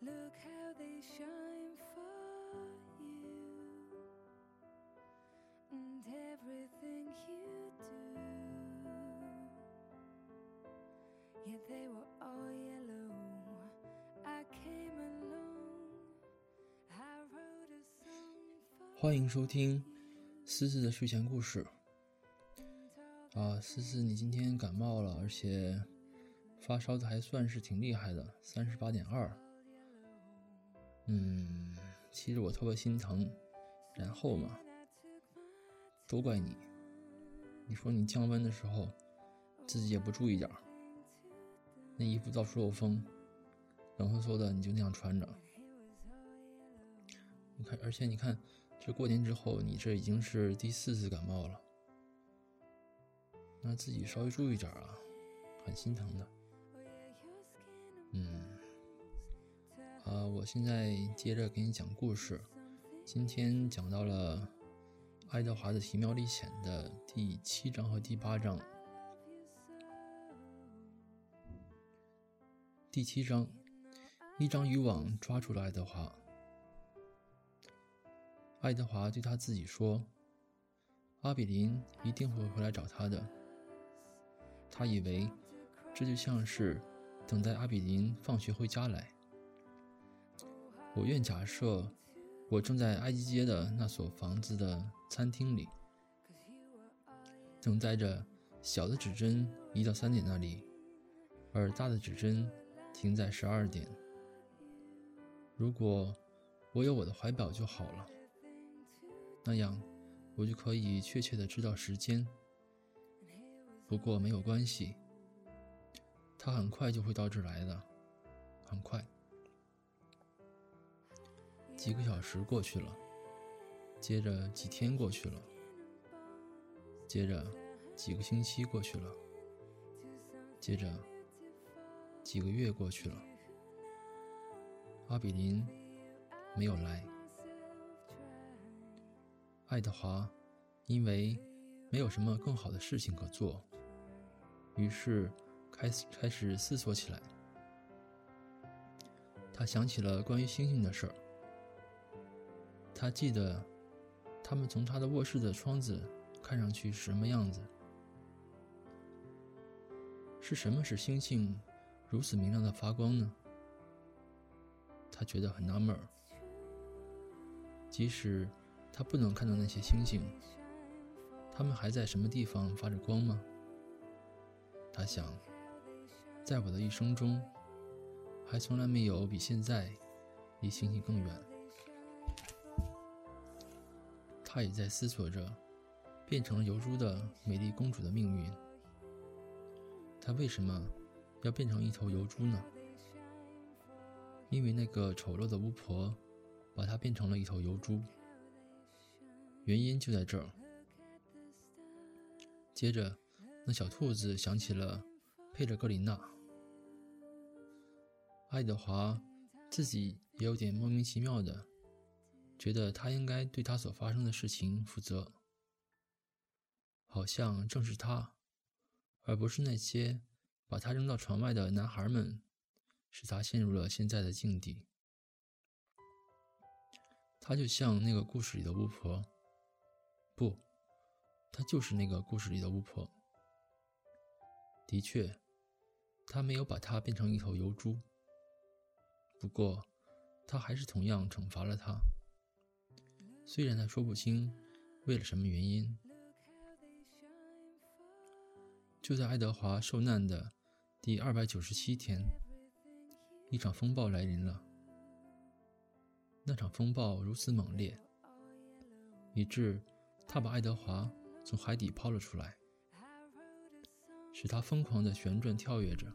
Look how they shine for you and everything you do. Yeah, they were all yellow. I came along. I wrote a song. For 欢迎收听思思的睡前故事。啊，思思，你今天感冒了，而且发烧的还算是挺厉害的，三十八点二。嗯，其实我特别心疼。然后嘛，都怪你。你说你降温的时候自己也不注意点儿，那衣服到处漏风，冷飕飕的，你就那样穿着。你看，而且你看。这过年之后，你这已经是第四次感冒了，那自己稍微注意点啊，很心疼的。嗯，呃，我现在接着给你讲故事，今天讲到了《爱德华的奇妙历险》的第七章和第八章。第七章，一张渔网抓住了爱德华。爱德华对他自己说：“阿比林一定会回来找他的。”他以为这就像是等待阿比林放学回家来。我愿假设我正在埃及街的那所房子的餐厅里，等待着小的指针移到三点那里，而大的指针停在十二点。如果我有我的怀表就好了。那样，我就可以确切的知道时间。不过没有关系，他很快就会到这儿来的，很快。几个小时过去了，接着几天过去了，接着几个星期过去了，接着几个月过去了。阿比林没有来。爱德华因为没有什么更好的事情可做，于是开始开始思索起来。他想起了关于星星的事儿。他记得，他们从他的卧室的窗子看上去是什么样子？是什么使星星如此明亮的发光呢？他觉得很纳闷。即使。他不能看到那些星星，他们还在什么地方发着光吗？他想，在我的一生中，还从来没有比现在离星星更远。他也在思索着变成了油珠的美丽公主的命运。他为什么要变成一头油猪呢？因为那个丑陋的巫婆把他变成了一头油猪。原因就在这儿。接着，那小兔子想起了佩勒格里娜。爱德华自己也有点莫名其妙的，觉得他应该对他所发生的事情负责。好像正是他，而不是那些把他扔到船外的男孩们，使他陷入了现在的境地。他就像那个故事里的巫婆。不，他就是那个故事里的巫婆。的确，他没有把她变成一头油猪。不过，他还是同样惩罚了她。虽然他说不清为了什么原因。就在爱德华受难的第二百九十七天，一场风暴来临了。那场风暴如此猛烈，以致。他把爱德华从海底抛了出来，使他疯狂地旋转跳跃着。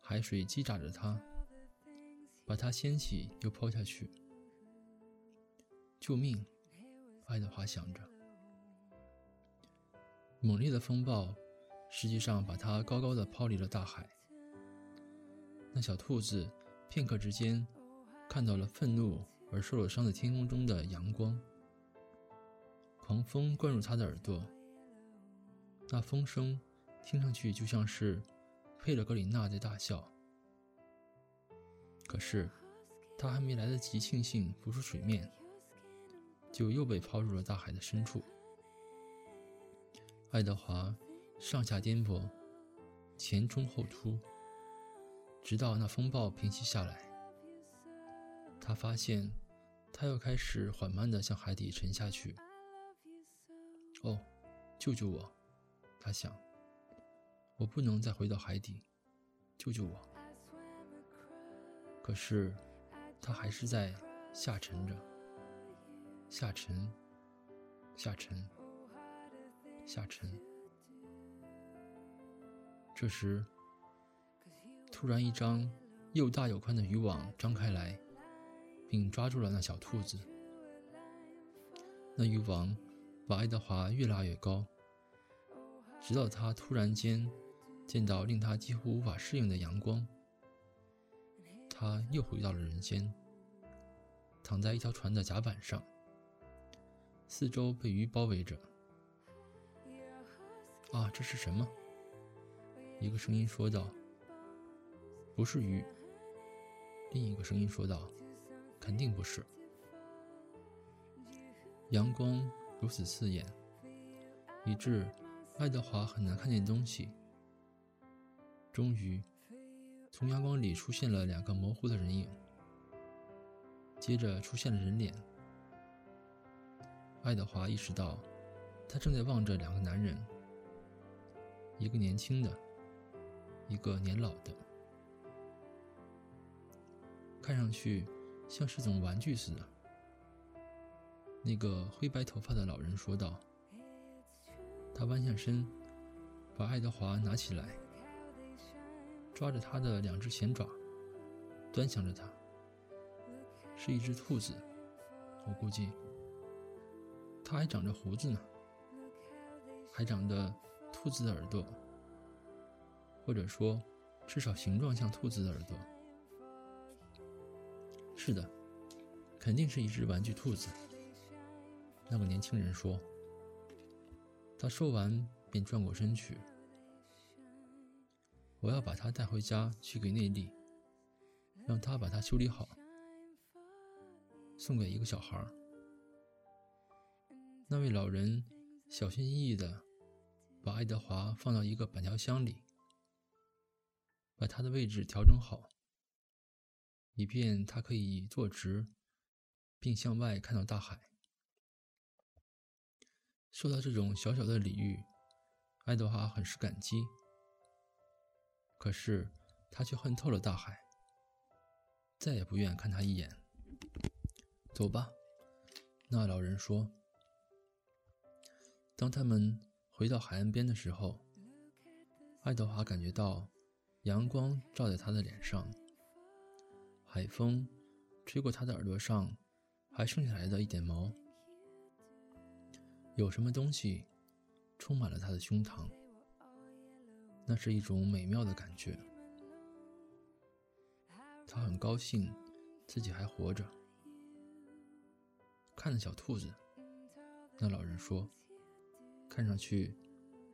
海水击打着他，把他掀起又抛下去。救命！爱德华想着。猛烈的风暴实际上把他高高的抛离了大海。那小兔子片刻之间看到了愤怒而受了伤的天空中的阳光。狂风灌入他的耳朵，那风声听上去就像是佩勒格里娜在大笑。可是，他还没来得及庆幸浮出水面，就又被抛入了大海的深处。爱德华上下颠簸，前冲后突，直到那风暴平息下来。他发现，他又开始缓慢地向海底沉下去。哦，救救我！他想，我不能再回到海底，救救我！可是，他还是在下沉着，下沉，下沉，下沉。这时，突然一张又大又宽的渔网张开来。并抓住了那小兔子。那渔网把爱德华越拉越高，直到他突然间见到令他几乎无法适应的阳光。他又回到了人间，躺在一条船的甲板上，四周被鱼包围着。啊，这是什么？一个声音说道：“不是鱼。”另一个声音说道。肯定不是。阳光如此刺眼，以致爱德华很难看见东西。终于，从阳光里出现了两个模糊的人影，接着出现了人脸。爱德华意识到，他正在望着两个男人，一个年轻的，一个年老的，看上去。像是种玩具似的，那个灰白头发的老人说道。他弯下身，把爱德华拿起来，抓着他的两只前爪，端详着他。是一只兔子，我估计。它还长着胡子呢，还长着兔子的耳朵，或者说，至少形状像兔子的耳朵。是的，肯定是一只玩具兔子。那个年轻人说。他说完便转过身去。我要把它带回家去给内利，让他把它修理好，送给一个小孩。那位老人小心翼翼地把爱德华放到一个板条箱里，把他的位置调整好。以便他可以坐直，并向外看到大海。受到这种小小的礼遇，爱德华很是感激。可是他却恨透了大海，再也不愿看他一眼。走吧，那老人说。当他们回到海岸边的时候，爱德华感觉到阳光照在他的脸上。海风吹过他的耳朵上，还剩下来的一点毛。有什么东西充满了他的胸膛？那是一种美妙的感觉。他很高兴自己还活着。看着小兔子，那老人说：“看上去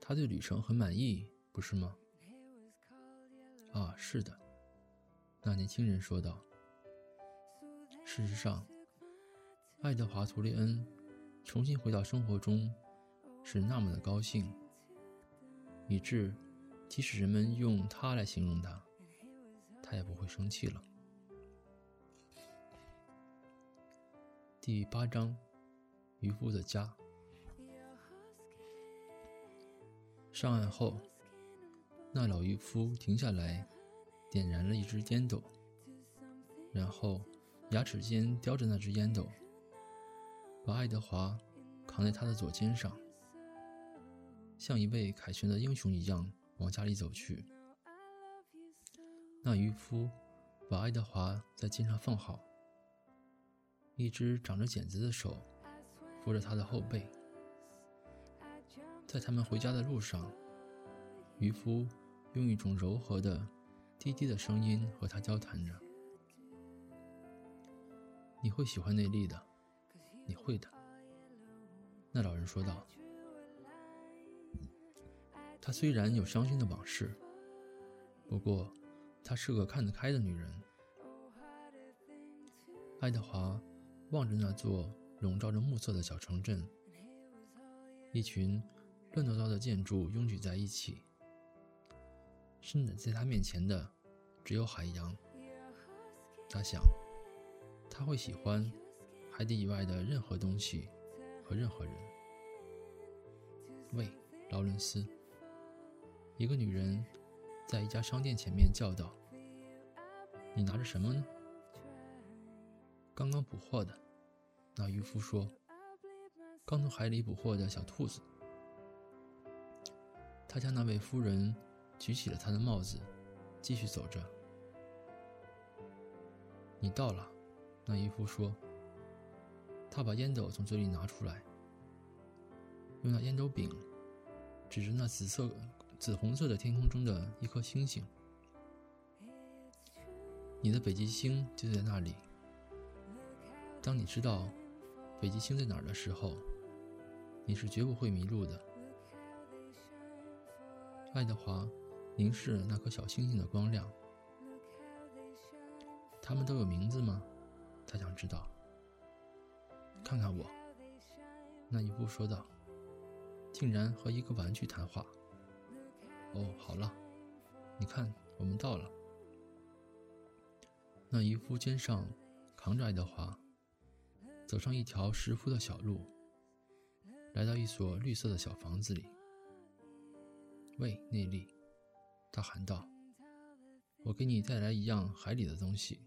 他对旅程很满意，不是吗？”啊，是的，那年轻人说道。事实上，爱德华·图利恩重新回到生活中是那么的高兴，以致即使人们用他来形容他，他也不会生气了。第八章，渔夫的家。上岸后，那老渔夫停下来，点燃了一支烟斗，然后。牙齿间叼着那只烟斗，把爱德华扛在他的左肩上，像一位凯旋的英雄一样往家里走去。那渔夫把爱德华在肩上放好，一只长着茧子的手扶着他的后背。在他们回家的路上，渔夫用一种柔和的、低低的声音和他交谈着。你会喜欢内力的，你会的。那老人说道：“她虽然有伤心的往事，不过她是个看得开的女人。爱德华望着那座笼罩着暮色的小城镇，一群乱糟糟的建筑拥挤在一起。伸展在他面前的只有海洋。他想，他会喜欢海底以外的任何东西和任何人。喂，劳伦斯！一个女人在一家商店前面叫道：“你拿着什么呢？”刚刚捕获的，那渔夫说：“刚从海里捕获的小兔子。”他家那位夫人举起了他的帽子，继续走着。你到了，那渔夫说。他把烟斗从嘴里拿出来，用那烟斗柄指着那紫色、紫红色的天空中的一颗星星。你的北极星就在那里。当你知道北极星在哪儿的时候，你是绝不会迷路的。爱德华凝视那颗小星星的光亮。他们都有名字吗？他想知道。看看我，那渔夫说道。竟然和一个玩具谈话。哦，好了，你看，我们到了。那渔夫肩上扛着爱德华，走上一条石铺的小路，来到一所绿色的小房子里。喂，内利，他喊道：“我给你带来一样海里的东西。”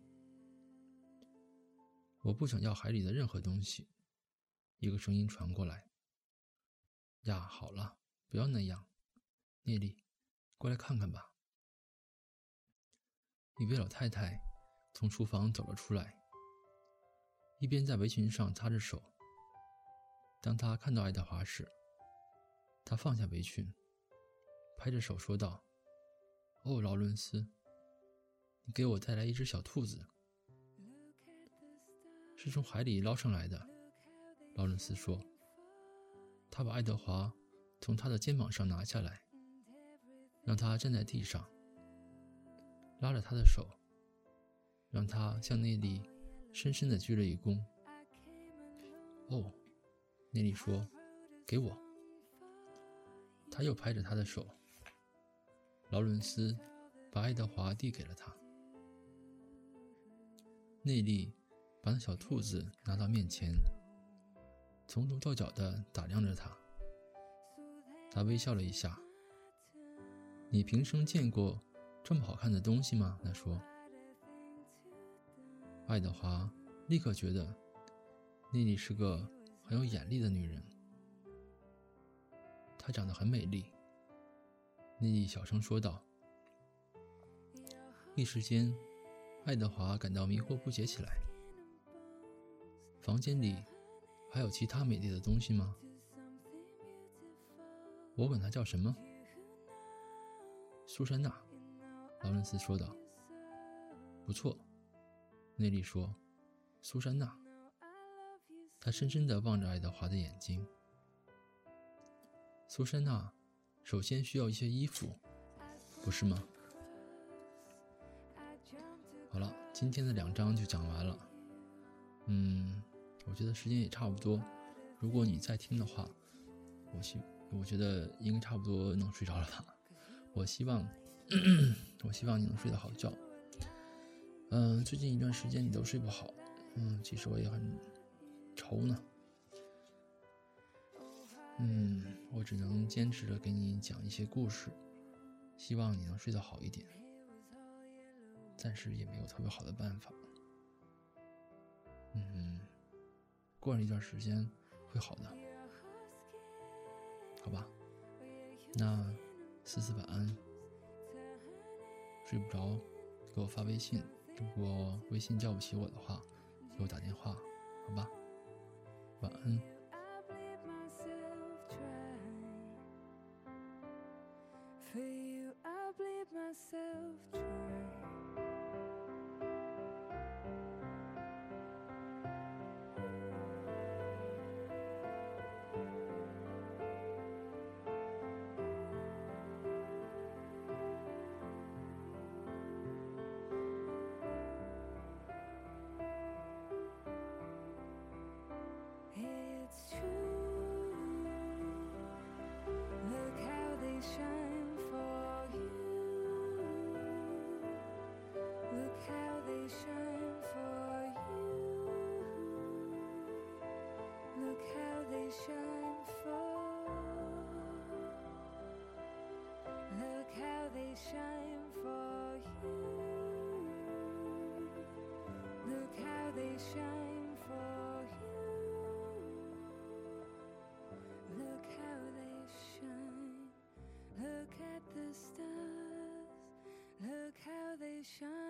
我不想要海里的任何东西。一个声音传过来。呀，好了，不要那样，聂莉，过来看看吧。一位老太太从厨房走了出来，一边在围裙上擦着手。当她看到爱德华时，她放下围裙，拍着手说道：“哦，劳伦斯，你给我带来一只小兔子。”是从海里捞上来的，劳伦斯说。他把爱德华从他的肩膀上拿下来，让他站在地上，拉着他的手，让他向内里深深的鞠了一躬。哦，内里说：“给我。”他又拍着他的手。劳伦斯把爱德华递给了他。内力。把那小兔子拿到面前，从头到脚的打量着它。他微笑了一下。“你平生见过这么好看的东西吗？”他说。爱德华立刻觉得妮妮是个很有眼力的女人。她长得很美丽。妮妮小声说道。一时间，爱德华感到迷惑不解起来。房间里还有其他美丽的东西吗？我管它叫什么？苏珊娜，劳伦斯说道。不错，内利说。苏珊娜。他深深的望着爱德华的眼睛。苏珊娜，首先需要一些衣服，不是吗？好了，今天的两章就讲完了。嗯。我觉得时间也差不多，如果你再听的话，我希我觉得应该差不多能睡着了吧。我希望，我希望你能睡得好觉。嗯，最近一段时间你都睡不好，嗯，其实我也很愁呢。嗯，我只能坚持着给你讲一些故事，希望你能睡得好一点。暂时也没有特别好的办法。嗯。过了一段时间会好的，好吧？那思思晚安。睡不着，给我发微信。如果微信叫不起我的话，给我打电话，shine for you. Look how they shine. Look at the stars. Look how they shine